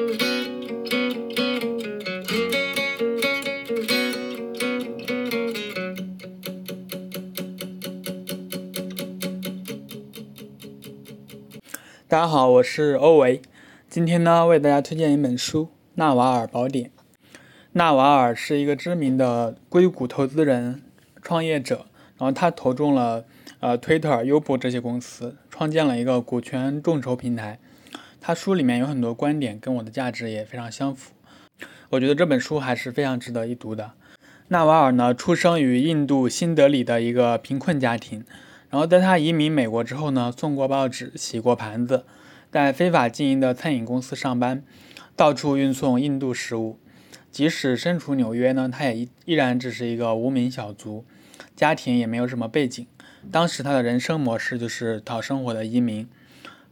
大家好，我是欧维。今天呢，为大家推荐一本书《纳瓦尔宝典》。纳瓦尔是一个知名的硅谷投资人、创业者，然后他投中了呃推特、优步这些公司，创建了一个股权众筹平台。他书里面有很多观点跟我的价值也非常相符，我觉得这本书还是非常值得一读的。纳瓦尔呢，出生于印度新德里的一个贫困家庭。然后在他移民美国之后呢，送过报纸，洗过盘子，在非法经营的餐饮公司上班，到处运送印度食物。即使身处纽约呢，他也依然只是一个无名小卒，家庭也没有什么背景。当时他的人生模式就是讨生活的移民。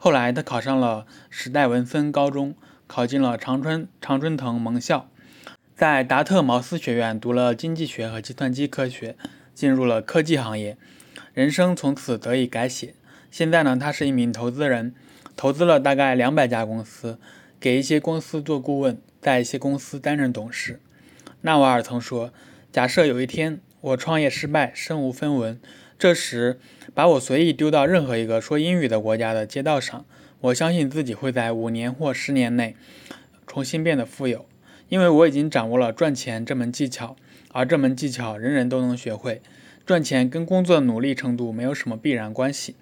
后来他考上了时代文森高中，考进了常春常春藤盟校，在达特茅斯学院读了经济学和计算机科学，进入了科技行业。人生从此得以改写。现在呢，他是一名投资人，投资了大概两百家公司，给一些公司做顾问，在一些公司担任董事。纳瓦尔曾说：“假设有一天我创业失败，身无分文，这时把我随意丢到任何一个说英语的国家的街道上，我相信自己会在五年或十年内重新变得富有，因为我已经掌握了赚钱这门技巧，而这门技巧人人都能学会。”赚钱跟工作努力程度没有什么必然关系，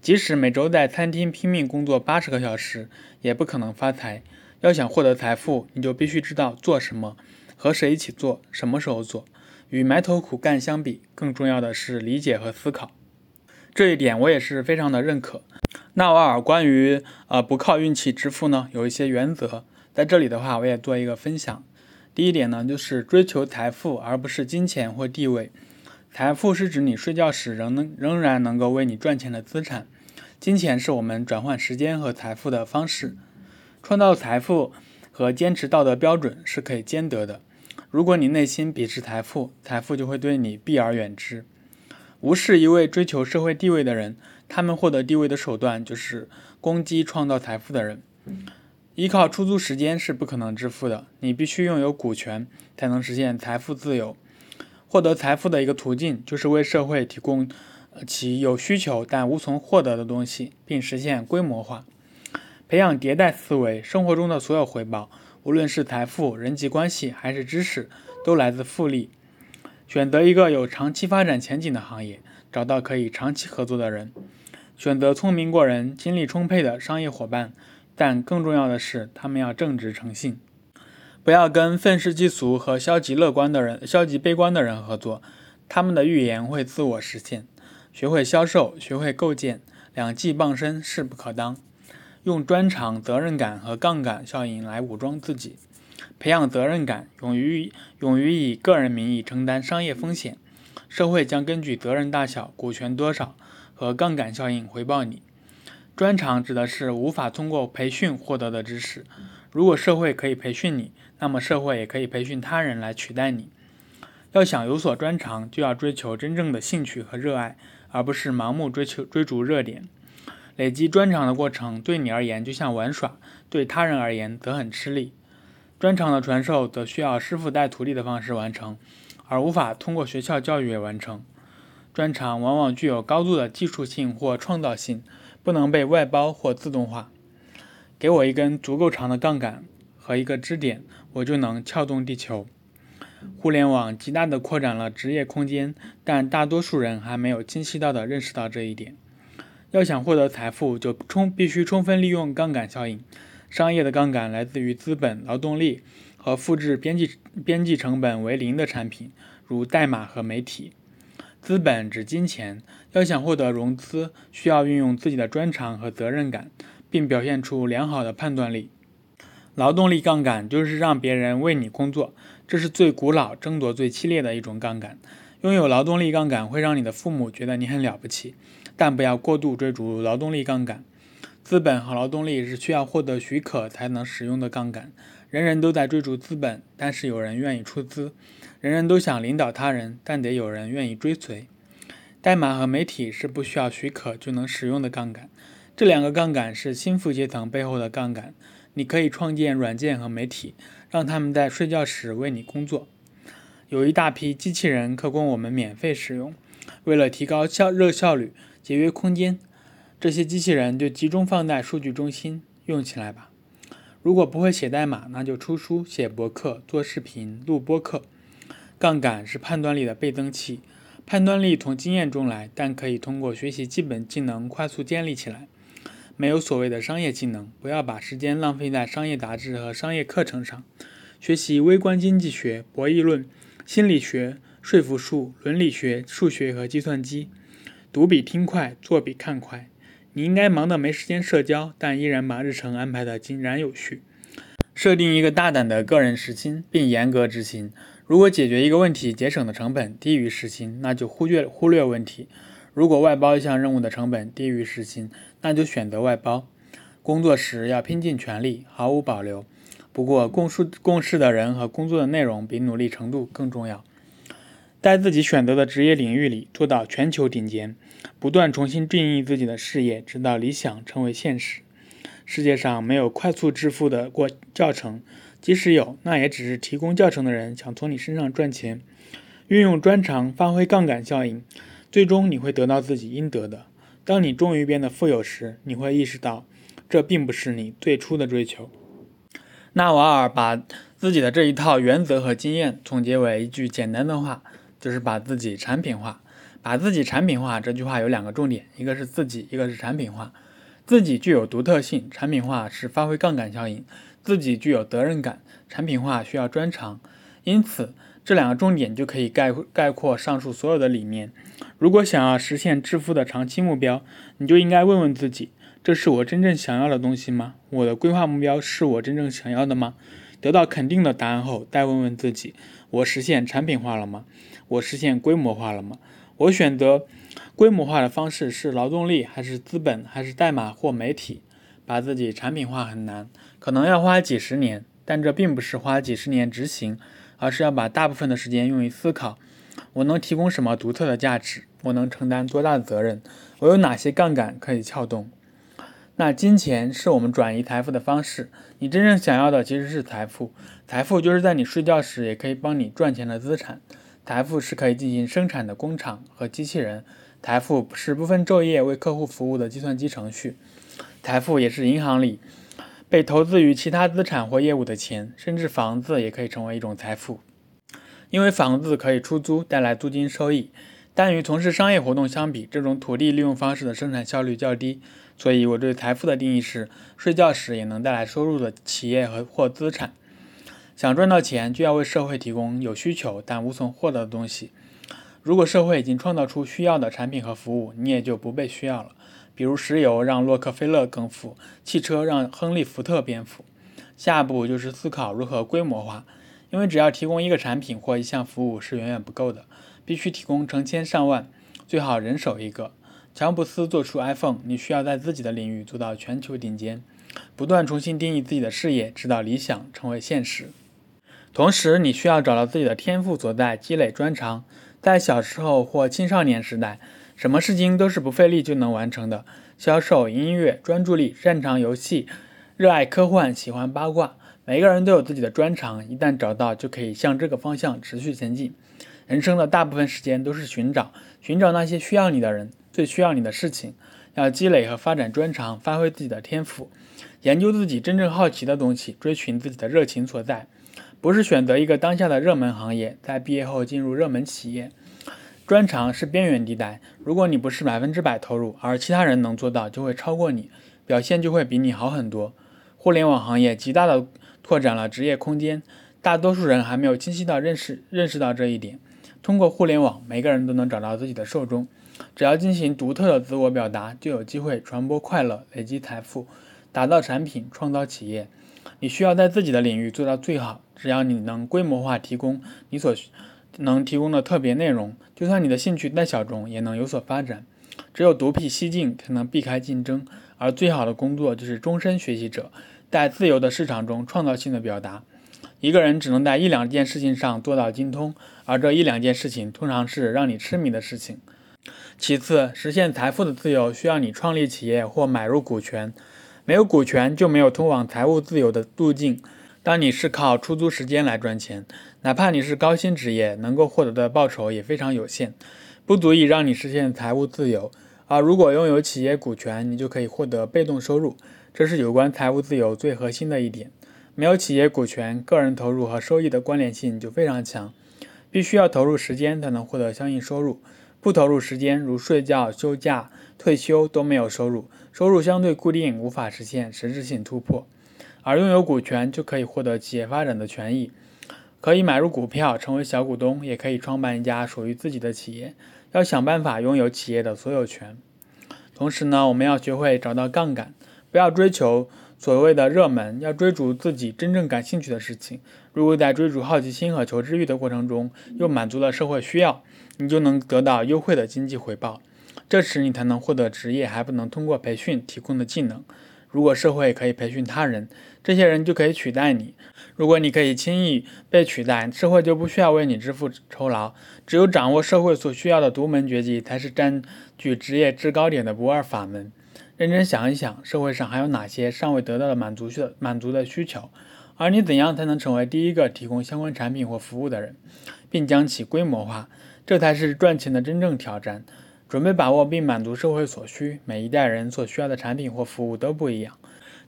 即使每周在餐厅拼命工作八十个小时，也不可能发财。要想获得财富，你就必须知道做什么，和谁一起做，什么时候做。与埋头苦干相比，更重要的是理解和思考。这一点我也是非常的认可。纳瓦尔关于呃不靠运气致富呢，有一些原则，在这里的话我也做一个分享。第一点呢，就是追求财富，而不是金钱或地位。财富是指你睡觉时仍能仍然能够为你赚钱的资产，金钱是我们转换时间和财富的方式。创造财富和坚持道德标准是可以兼得的。如果你内心鄙视财富，财富就会对你避而远之。无视一位追求社会地位的人，他们获得地位的手段就是攻击创造财富的人。依靠出租时间是不可能致富的，你必须拥有股权才能实现财富自由。获得财富的一个途径，就是为社会提供其有需求但无从获得的东西，并实现规模化。培养迭代思维，生活中的所有回报，无论是财富、人际关系还是知识，都来自复利。选择一个有长期发展前景的行业，找到可以长期合作的人，选择聪明过人、精力充沛的商业伙伴，但更重要的是，他们要正直诚信。不要跟愤世嫉俗和消极乐观的人、消极悲观的人合作，他们的预言会自我实现。学会销售，学会构建，两技傍身，势不可当。用专长、责任感和杠杆效应来武装自己，培养责任感，勇于勇于以个人名义承担商业风险。社会将根据责任大小、股权多少和杠杆效应回报你。专长指的是无法通过培训获得的知识。如果社会可以培训你，那么社会也可以培训他人来取代你。要想有所专长，就要追求真正的兴趣和热爱，而不是盲目追求追逐热点。累积专长的过程对你而言就像玩耍，对他人而言则很吃力。专长的传授则需要师傅带徒弟的方式完成，而无法通过学校教育完成。专长往往具有高度的技术性或创造性，不能被外包或自动化。给我一根足够长的杠杆和一个支点。我就能撬动地球。互联网极大地扩展了职业空间，但大多数人还没有清晰到的认识到这一点。要想获得财富，就充必须充分利用杠杆效应。商业的杠杆来自于资本、劳动力和复制边际边际成本为零的产品，如代码和媒体。资本指金钱。要想获得融资，需要运用自己的专长和责任感，并表现出良好的判断力。劳动力杠杆就是让别人为你工作，这是最古老、争夺最激烈的一种杠杆。拥有劳动力杠杆会让你的父母觉得你很了不起，但不要过度追逐劳动力杠杆。资本和劳动力是需要获得许可才能使用的杠杆。人人都在追逐资本，但是有人愿意出资；人人都想领导他人，但得有人愿意追随。代码和媒体是不需要许可就能使用的杠杆。这两个杠杆是心腹阶层背后的杠杆。你可以创建软件和媒体，让他们在睡觉时为你工作。有一大批机器人可供我们免费使用。为了提高效热效率、节约空间，这些机器人就集中放在数据中心，用起来吧。如果不会写代码，那就出书、写博客、做视频、录播客。杠杆是判断力的倍增器，判断力从经验中来，但可以通过学习基本技能快速建立起来。没有所谓的商业技能，不要把时间浪费在商业杂志和商业课程上。学习微观经济学、博弈论、心理学、说服术、伦理学、数学和计算机。读比听快，做比看快。你应该忙得没时间社交，但依然把日程安排得井然有序。设定一个大胆的个人时薪，并严格执行。如果解决一个问题节省的成本低于时薪，那就忽略忽略问题；如果外包一项任务的成本低于时薪，那就选择外包。工作时要拼尽全力，毫无保留。不过，共事共事的人和工作的内容比努力程度更重要。在自己选择的职业领域里做到全球顶尖，不断重新定义自己的事业，直到理想成为现实。世界上没有快速致富的过教程，即使有，那也只是提供教程的人想从你身上赚钱。运用专长，发挥杠杆效应，最终你会得到自己应得的。当你终于变得富有时，你会意识到，这并不是你最初的追求。纳瓦尔把自己的这一套原则和经验总结为一句简单的话。就是把自己产品化，把自己产品化。这句话有两个重点，一个是自己，一个是产品化。自己具有独特性，产品化是发挥杠杆效应。自己具有责任感，产品化需要专长。因此，这两个重点就可以概概括上述所有的理念。如果想要实现致富的长期目标，你就应该问问自己：这是我真正想要的东西吗？我的规划目标是我真正想要的吗？得到肯定的答案后，再问问自己：我实现产品化了吗？我实现规模化了吗？我选择规模化的方式是劳动力，还是资本，还是代码或媒体？把自己产品化很难，可能要花几十年，但这并不是花几十年执行，而是要把大部分的时间用于思考：我能提供什么独特的价值？我能承担多大的责任？我有哪些杠杆可以撬动？那金钱是我们转移财富的方式。你真正想要的其实是财富。财富就是在你睡觉时也可以帮你赚钱的资产。财富是可以进行生产的工厂和机器人。财富是不分昼夜为客户服务的计算机程序。财富也是银行里被投资于其他资产或业务的钱。甚至房子也可以成为一种财富，因为房子可以出租，带来租金收益。但与从事商业活动相比，这种土地利用方式的生产效率较低。所以，我对财富的定义是：睡觉时也能带来收入的企业和或资产。想赚到钱，就要为社会提供有需求但无从获得的东西。如果社会已经创造出需要的产品和服务，你也就不被需要了。比如，石油让洛克菲勒更富，汽车让亨利·福特变富。下一步就是思考如何规模化，因为只要提供一个产品或一项服务是远远不够的，必须提供成千上万，最好人手一个。乔布斯做出 iPhone，你需要在自己的领域做到全球顶尖，不断重新定义自己的事业，直到理想成为现实。同时，你需要找到自己的天赋所在，积累专长。在小时候或青少年时代，什么事情都是不费力就能完成的：销售、音乐、专注力、擅长游戏、热爱科幻、喜欢八卦。每个人都有自己的专长，一旦找到，就可以向这个方向持续前进。人生的大部分时间都是寻找，寻找那些需要你的人。最需要你的事情，要积累和发展专长，发挥自己的天赋，研究自己真正好奇的东西，追寻自己的热情所在。不是选择一个当下的热门行业，在毕业后进入热门企业。专长是边缘地带，如果你不是百分之百投入，而其他人能做到，就会超过你，表现就会比你好很多。互联网行业极大的拓展了职业空间，大多数人还没有清晰的认识认识到这一点。通过互联网，每个人都能找到自己的受众。只要进行独特的自我表达，就有机会传播快乐、累积财富、打造产品、创造企业。你需要在自己的领域做到最好。只要你能规模化提供你所能提供的特别内容，就算你的兴趣再小众，也能有所发展。只有独辟蹊径，才能避开竞争。而最好的工作就是终身学习者，在自由的市场中创造性的表达。一个人只能在一两件事情上做到精通，而这一两件事情通常是让你痴迷的事情。其次，实现财富的自由需要你创立企业或买入股权。没有股权就没有通往财务自由的路径。当你是靠出租时间来赚钱，哪怕你是高薪职业，能够获得的报酬也非常有限，不足以让你实现财务自由。而如果拥有企业股权，你就可以获得被动收入，这是有关财务自由最核心的一点。没有企业股权，个人投入和收益的关联性就非常强，必须要投入时间才能获得相应收入。不投入时间，如睡觉、休假、退休都没有收入，收入相对固定，无法实现实质性突破。而拥有股权就可以获得企业发展的权益，可以买入股票成为小股东，也可以创办一家属于自己的企业。要想办法拥有企业的所有权。同时呢，我们要学会找到杠杆，不要追求所谓的热门，要追逐自己真正感兴趣的事情。如果在追逐好奇心和求知欲的过程中，又满足了社会需要，你就能得到优惠的经济回报。这时你才能获得职业还不能通过培训提供的技能。如果社会可以培训他人，这些人就可以取代你。如果你可以轻易被取代，社会就不需要为你支付酬劳。只有掌握社会所需要的独门绝技，才是占据职业制高点的不二法门。认真想一想，社会上还有哪些尚未得到的满足需满足的需求？而你怎样才能成为第一个提供相关产品或服务的人，并将其规模化？这才是赚钱的真正挑战。准备把握并满足社会所需，每一代人所需要的产品或服务都不一样，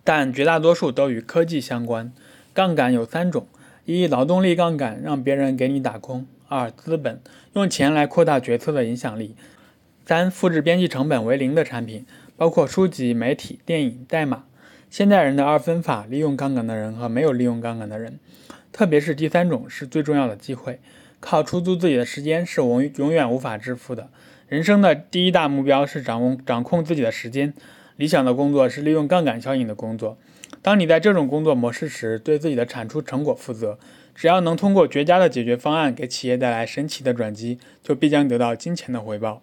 但绝大多数都与科技相关。杠杆有三种：一、劳动力杠杆，让别人给你打工；二、资本，用钱来扩大决策的影响力；三、复制边际成本为零的产品，包括书籍、媒体、电影、代码。现代人的二分法：利用杠杆的人和没有利用杠杆的人，特别是第三种是最重要的机会。靠出租自己的时间是永永远无法致富的。人生的第一大目标是掌握掌控自己的时间。理想的工作是利用杠杆效应的工作。当你在这种工作模式时，对自己的产出成果负责。只要能通过绝佳的解决方案给企业带来神奇的转机，就必将得到金钱的回报。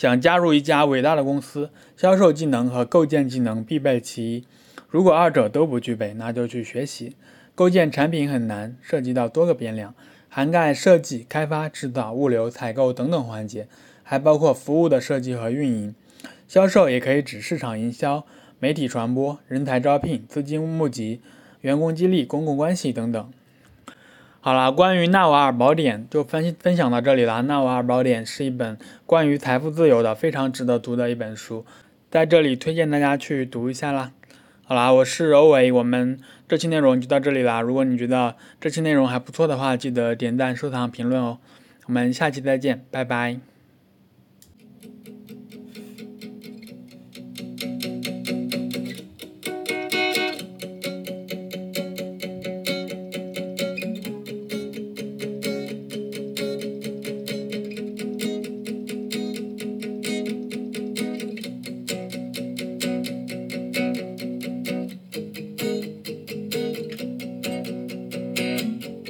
想加入一家伟大的公司，销售技能和构建技能必备其一。如果二者都不具备，那就去学习。构建产品很难，涉及到多个变量。涵盖设计、开发、制造、物流、采购等等环节，还包括服务的设计和运营。销售也可以指市场营销、媒体传播、人才招聘、资金募集、员工激励、公共关系等等。好了，关于《纳瓦尔宝典》就分分享到这里了。《纳瓦尔宝典》是一本关于财富自由的非常值得读的一本书，在这里推荐大家去读一下啦。好啦，我是欧维，我们这期内容就到这里啦。如果你觉得这期内容还不错的话，记得点赞、收藏、评论哦。我们下期再见，拜拜。